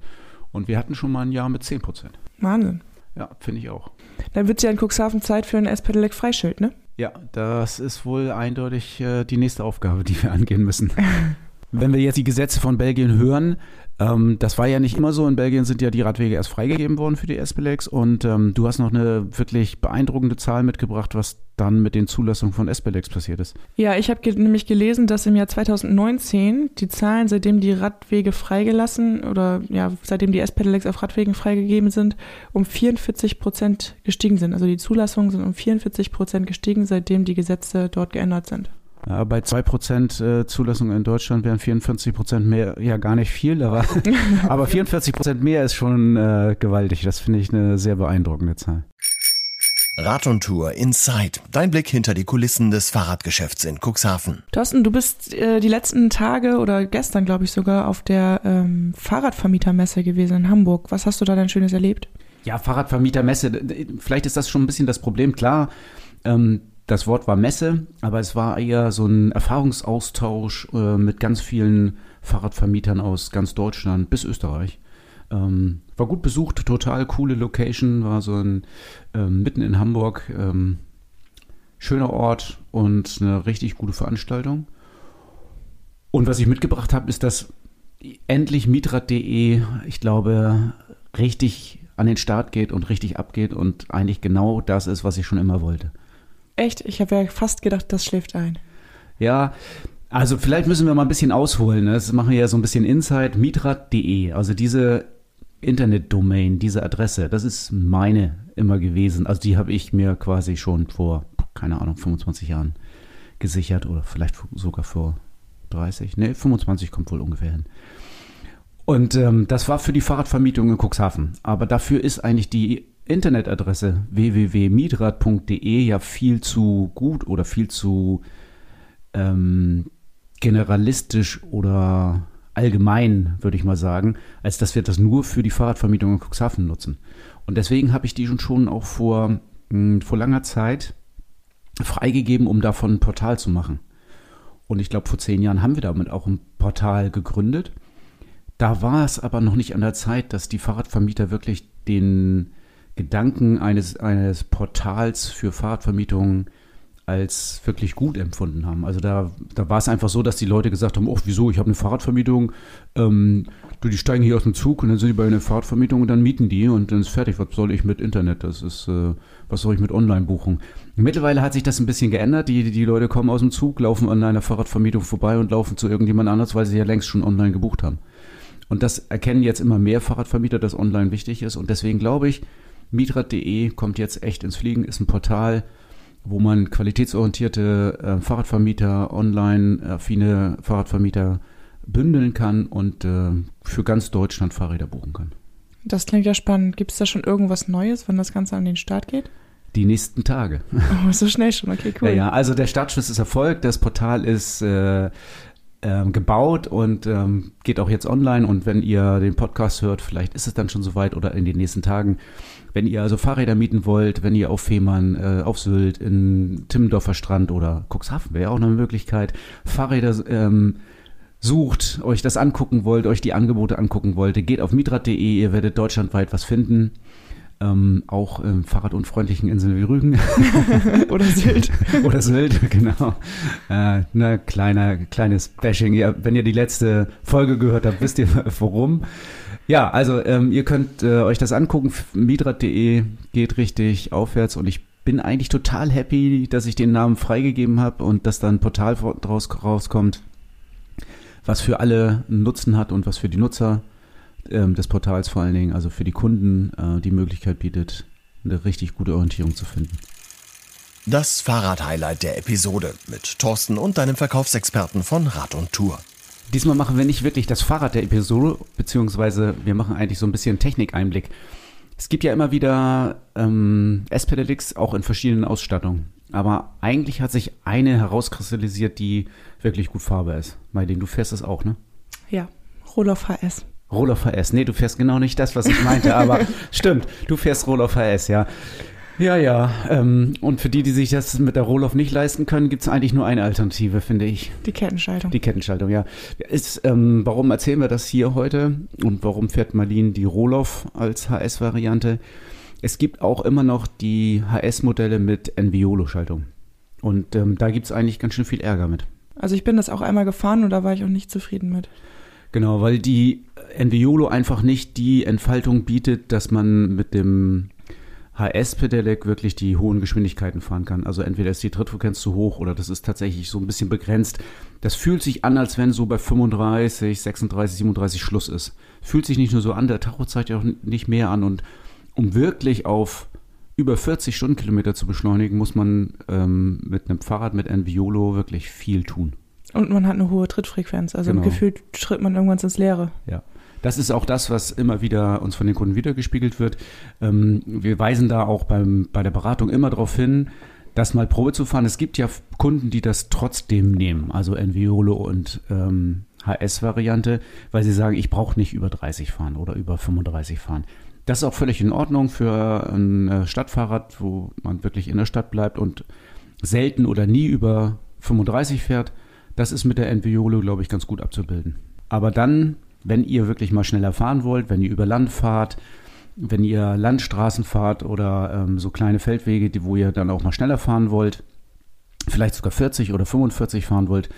Und wir hatten schon mal ein Jahr mit 10%. Wahnsinn. Ja, finde ich auch. Dann wird es ja in Cuxhaven Zeit für ein S-Pedelec Freischild, ne? Ja, das ist wohl eindeutig äh, die nächste Aufgabe, die wir angehen müssen. <laughs> Wenn wir jetzt die Gesetze von Belgien hören, ähm, das war ja nicht immer so. In Belgien sind ja die Radwege erst freigegeben worden für die S-Belegs und ähm, du hast noch eine wirklich beeindruckende Zahl mitgebracht, was dann mit den Zulassungen von S-Belegs passiert ist. Ja, ich habe ge nämlich gelesen, dass im Jahr 2019 die Zahlen, seitdem die Radwege freigelassen oder ja, seitdem die S-Pedelecs auf Radwegen freigegeben sind, um 44 Prozent gestiegen sind. Also die Zulassungen sind um 44 Prozent gestiegen, seitdem die Gesetze dort geändert sind. Ja, bei 2% äh, Zulassung in Deutschland wären 44% mehr ja gar nicht viel, aber, <laughs> aber 44% mehr ist schon äh, gewaltig. Das finde ich eine sehr beeindruckende Zahl. Rad und Tour Inside. Dein Blick hinter die Kulissen des Fahrradgeschäfts in Cuxhaven. Thorsten, du bist äh, die letzten Tage oder gestern, glaube ich, sogar auf der ähm, Fahrradvermietermesse gewesen in Hamburg. Was hast du da denn Schönes erlebt? Ja, Fahrradvermietermesse. Vielleicht ist das schon ein bisschen das Problem. Klar, ähm, das Wort war Messe, aber es war eher so ein Erfahrungsaustausch äh, mit ganz vielen Fahrradvermietern aus ganz Deutschland bis Österreich. Ähm, war gut besucht, total coole Location, war so ein ähm, mitten in Hamburg. Ähm, schöner Ort und eine richtig gute Veranstaltung. Und was ich mitgebracht habe, ist, dass endlich Mietrad.de, ich glaube, richtig an den Start geht und richtig abgeht und eigentlich genau das ist, was ich schon immer wollte. Echt? Ich habe ja fast gedacht, das schläft ein. Ja, also vielleicht müssen wir mal ein bisschen ausholen. Ne? Das machen wir ja so ein bisschen Inside. Mietrad.de, also diese Internetdomain, diese Adresse, das ist meine immer gewesen. Also die habe ich mir quasi schon vor, keine Ahnung, 25 Jahren gesichert oder vielleicht sogar vor 30. Ne, 25 kommt wohl ungefähr hin. Und ähm, das war für die Fahrradvermietung in Cuxhaven. Aber dafür ist eigentlich die Internetadresse www.mietrad.de ja viel zu gut oder viel zu ähm, generalistisch oder allgemein, würde ich mal sagen, als dass wir das nur für die Fahrradvermietung in Cuxhaven nutzen. Und deswegen habe ich die schon auch vor, mh, hm, vor langer Zeit freigegeben, um davon ein Portal zu machen. Und ich glaube, vor zehn Jahren haben wir damit auch ein Portal gegründet. Da war es aber noch nicht an der Zeit, dass die Fahrradvermieter wirklich den Gedanken eines, eines Portals für Fahrradvermietungen als wirklich gut empfunden haben. Also da, da war es einfach so, dass die Leute gesagt haben, oh, wieso, ich habe eine Fahrradvermietung, ähm, du, die steigen hier aus dem Zug und dann sind die bei einer Fahrradvermietung und dann mieten die und dann ist fertig. Was soll ich mit Internet? Das ist, äh, was soll ich mit Online-Buchung? Mittlerweile hat sich das ein bisschen geändert. Die, die Leute kommen aus dem Zug, laufen an einer Fahrradvermietung vorbei und laufen zu irgendjemand anders, weil sie ja längst schon online gebucht haben. Und das erkennen jetzt immer mehr Fahrradvermieter, dass online wichtig ist. Und deswegen glaube ich, Mietrad.de kommt jetzt echt ins Fliegen, ist ein Portal, wo man qualitätsorientierte äh, Fahrradvermieter, online-affine Fahrradvermieter bündeln kann und äh, für ganz Deutschland Fahrräder buchen kann. Das klingt ja spannend. Gibt es da schon irgendwas Neues, wenn das Ganze an den Start geht? Die nächsten Tage. <laughs> Oh, so schnell schon, okay, cool. Ja, ja, also der Startschuss ist erfolgt, das Portal ist äh, ähm, gebaut und ähm, geht auch jetzt online. Und wenn ihr den Podcast hört, vielleicht ist es dann schon soweit oder in den nächsten Tagen. Wenn ihr also Fahrräder mieten wollt, wenn ihr auf Fehmarn, äh, auf Sylt, in Timmendorfer Strand oder Cuxhaven wäre ja auch eine Möglichkeit, Fahrräder ähm, sucht, euch das angucken wollt, euch die Angebote angucken wollt, geht auf mitrad.de, ihr werdet deutschlandweit was finden. Ähm, auch ähm, fahrradunfreundlichen Inseln wie Rügen. <laughs> Oder Sylt. <laughs> Oder Sylt, genau. Äh, ne, kleiner, kleines Bashing. Ja, wenn ihr die letzte Folge gehört habt, wisst ihr <laughs> warum. Ja, also ähm, ihr könnt äh, euch das angucken. Midrad.de geht richtig aufwärts und ich bin eigentlich total happy, dass ich den Namen freigegeben habe und dass da ein Portal draus rauskommt, was für alle einen Nutzen hat und was für die Nutzer ähm, des Portals vor allen Dingen, also für die Kunden, äh, die Möglichkeit bietet, eine richtig gute Orientierung zu finden. Das Fahrrad-Highlight der Episode mit Thorsten und deinem Verkaufsexperten von Rad und Tour. Diesmal machen wir nicht wirklich das Fahrrad der Episode, beziehungsweise wir machen eigentlich so ein bisschen Technikeinblick. Es gibt ja immer wieder ähm, S-Pedelecs auch in verschiedenen Ausstattungen. Aber eigentlich hat sich eine herauskristallisiert, die wirklich gut fahrbar ist. Marlene, du fährst es auch, ne? Ja, Roloff HS. Roloff HS. Nee, du fährst genau nicht das, was ich meinte, aber <laughs> stimmt, du fährst Roloff HS, ja. Ja, ja. Ähm, und für die, die sich das mit der Rohloff nicht leisten können, gibt es eigentlich nur eine Alternative, finde ich. Die Kettenschaltung. Die Kettenschaltung, ja. Ist, ähm, warum erzählen wir das hier heute und warum fährt Marlin die Rohloff als HS-Variante? Es gibt auch immer noch die HS-Modelle mit Enviolo-Schaltung. Und ähm, da gibt es eigentlich ganz schön viel Ärger mit. Also ich bin das auch einmal gefahren und da war ich auch nicht zufrieden mit. Genau, weil die Enviolo einfach nicht die Entfaltung bietet, dass man mit dem HS-Pedelec wirklich die hohen Geschwindigkeiten fahren kann. Also entweder ist die Trittfrequenz zu hoch oder das ist tatsächlich so ein bisschen begrenzt. Das fühlt sich an, als wenn so bei 35, 36, 37 Schluss ist. Fühlt sich nicht nur so an, der Tacho zeigt ja auch nicht mehr an. Und um wirklich auf über 40 Stundenkilometer zu beschleunigen, muss man ähm, mit einem Fahrrad mit Enviolo wirklich viel tun. Und man hat eine hohe Trittfrequenz. Also genau. gefühlt schritt man irgendwann ins Leere. Ja. Das ist auch das, was immer wieder uns von den Kunden wiedergespiegelt wird. Ähm, wir weisen da auch beim, bei der Beratung immer darauf hin, das mal Probe zu fahren. Es gibt ja Kunden, die das trotzdem nehmen, also Enviolo und ähm, HS-Variante, weil sie sagen, ich brauche nicht über 30 fahren oder über 35 fahren. Das ist auch völlig in Ordnung für ein äh, Stadtfahrrad, wo man wirklich in der Stadt bleibt und selten oder nie über 35 fährt. Das ist mit der Enviolo, glaube ich, ganz gut abzubilden. Aber dann wenn ihr wirklich mal schneller fahren wollt, wenn ihr über Land fahrt, wenn ihr Landstraßen fahrt oder ähm, so kleine Feldwege, die, wo ihr dann auch mal schneller fahren wollt, vielleicht sogar 40 oder 45 fahren wollt,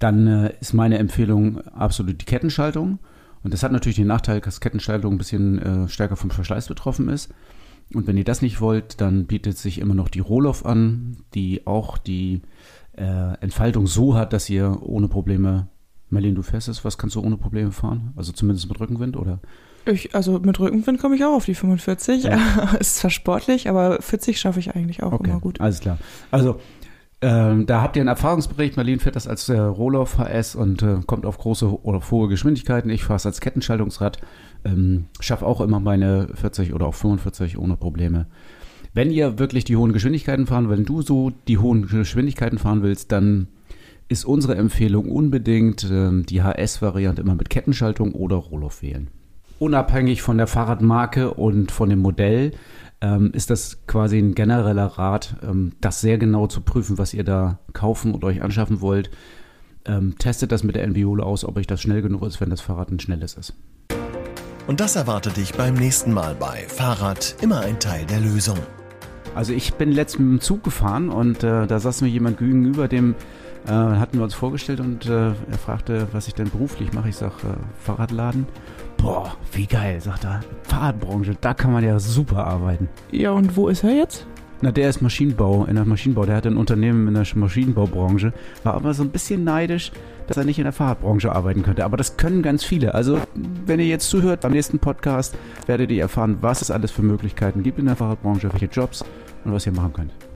dann äh, ist meine Empfehlung absolut die Kettenschaltung. Und das hat natürlich den Nachteil, dass Kettenschaltung ein bisschen äh, stärker vom Verschleiß betroffen ist. Und wenn ihr das nicht wollt, dann bietet sich immer noch die Roloff an, die auch die äh, Entfaltung so hat, dass ihr ohne Probleme Merlin, du fährst es, was kannst du ohne Probleme fahren? Also zumindest mit Rückenwind oder? Ich, also mit Rückenwind komme ich auch auf die 45. Ja. <laughs> ist zwar sportlich, aber 40 schaffe ich eigentlich auch okay, immer gut. Alles klar. Also Ähm, da habt ihr einen Erfahrungsbericht. Marlene fährt das als äh, Rohloff HS und äh, kommt auf große oder hohe Geschwindigkeiten. Ich fahre es als Kettenschaltungsrad. Ähm, Schaffe auch immer meine 40 oder auch 45 ohne Probleme. Wenn ihr wirklich die hohen Geschwindigkeiten fahren, wenn du so die hohen Geschwindigkeiten fahren willst, dann ist unsere Empfehlung unbedingt äh, die HS-Variante immer mit Kettenschaltung oder Rohloff wählen. Unabhängig von der Fahrradmarke und von dem Modell ähm, ist das quasi ein genereller Rat, ähm, das sehr genau zu prüfen, was ihr da kaufen oder euch anschaffen wollt. Ähm, testet das mit der NBIOLE aus, ob euch das schnell genug ist, wenn das Fahrrad ein schnelles ist. Und das erwartet dich beim nächsten Mal bei Fahrrad immer ein Teil der Lösung. Also ich bin letztens mit dem Zug gefahren und äh, da saß mir jemand gegenüber, dem äh, hatten wir uns vorgestellt und äh, er fragte, was ich denn beruflich mache. Ich sage, äh, Fahrradladen. Boah, wie geil, sagt er. Fahrradbranche, da kann man ja super arbeiten. Ja, und wo ist er jetzt? Na, der ist Maschinenbau, in der Maschinenbau. Der hat ein Unternehmen in der Maschinenbaubranche, war aber so ein bisschen neidisch, dass er nicht in der Fahrradbranche arbeiten könnte. Aber das können ganz viele. Also, wenn ihr jetzt zuhört beim nächsten Podcast, werdet ihr erfahren, was es alles für Möglichkeiten gibt in der Fahrradbranche, welche Jobs und was ihr machen könnt.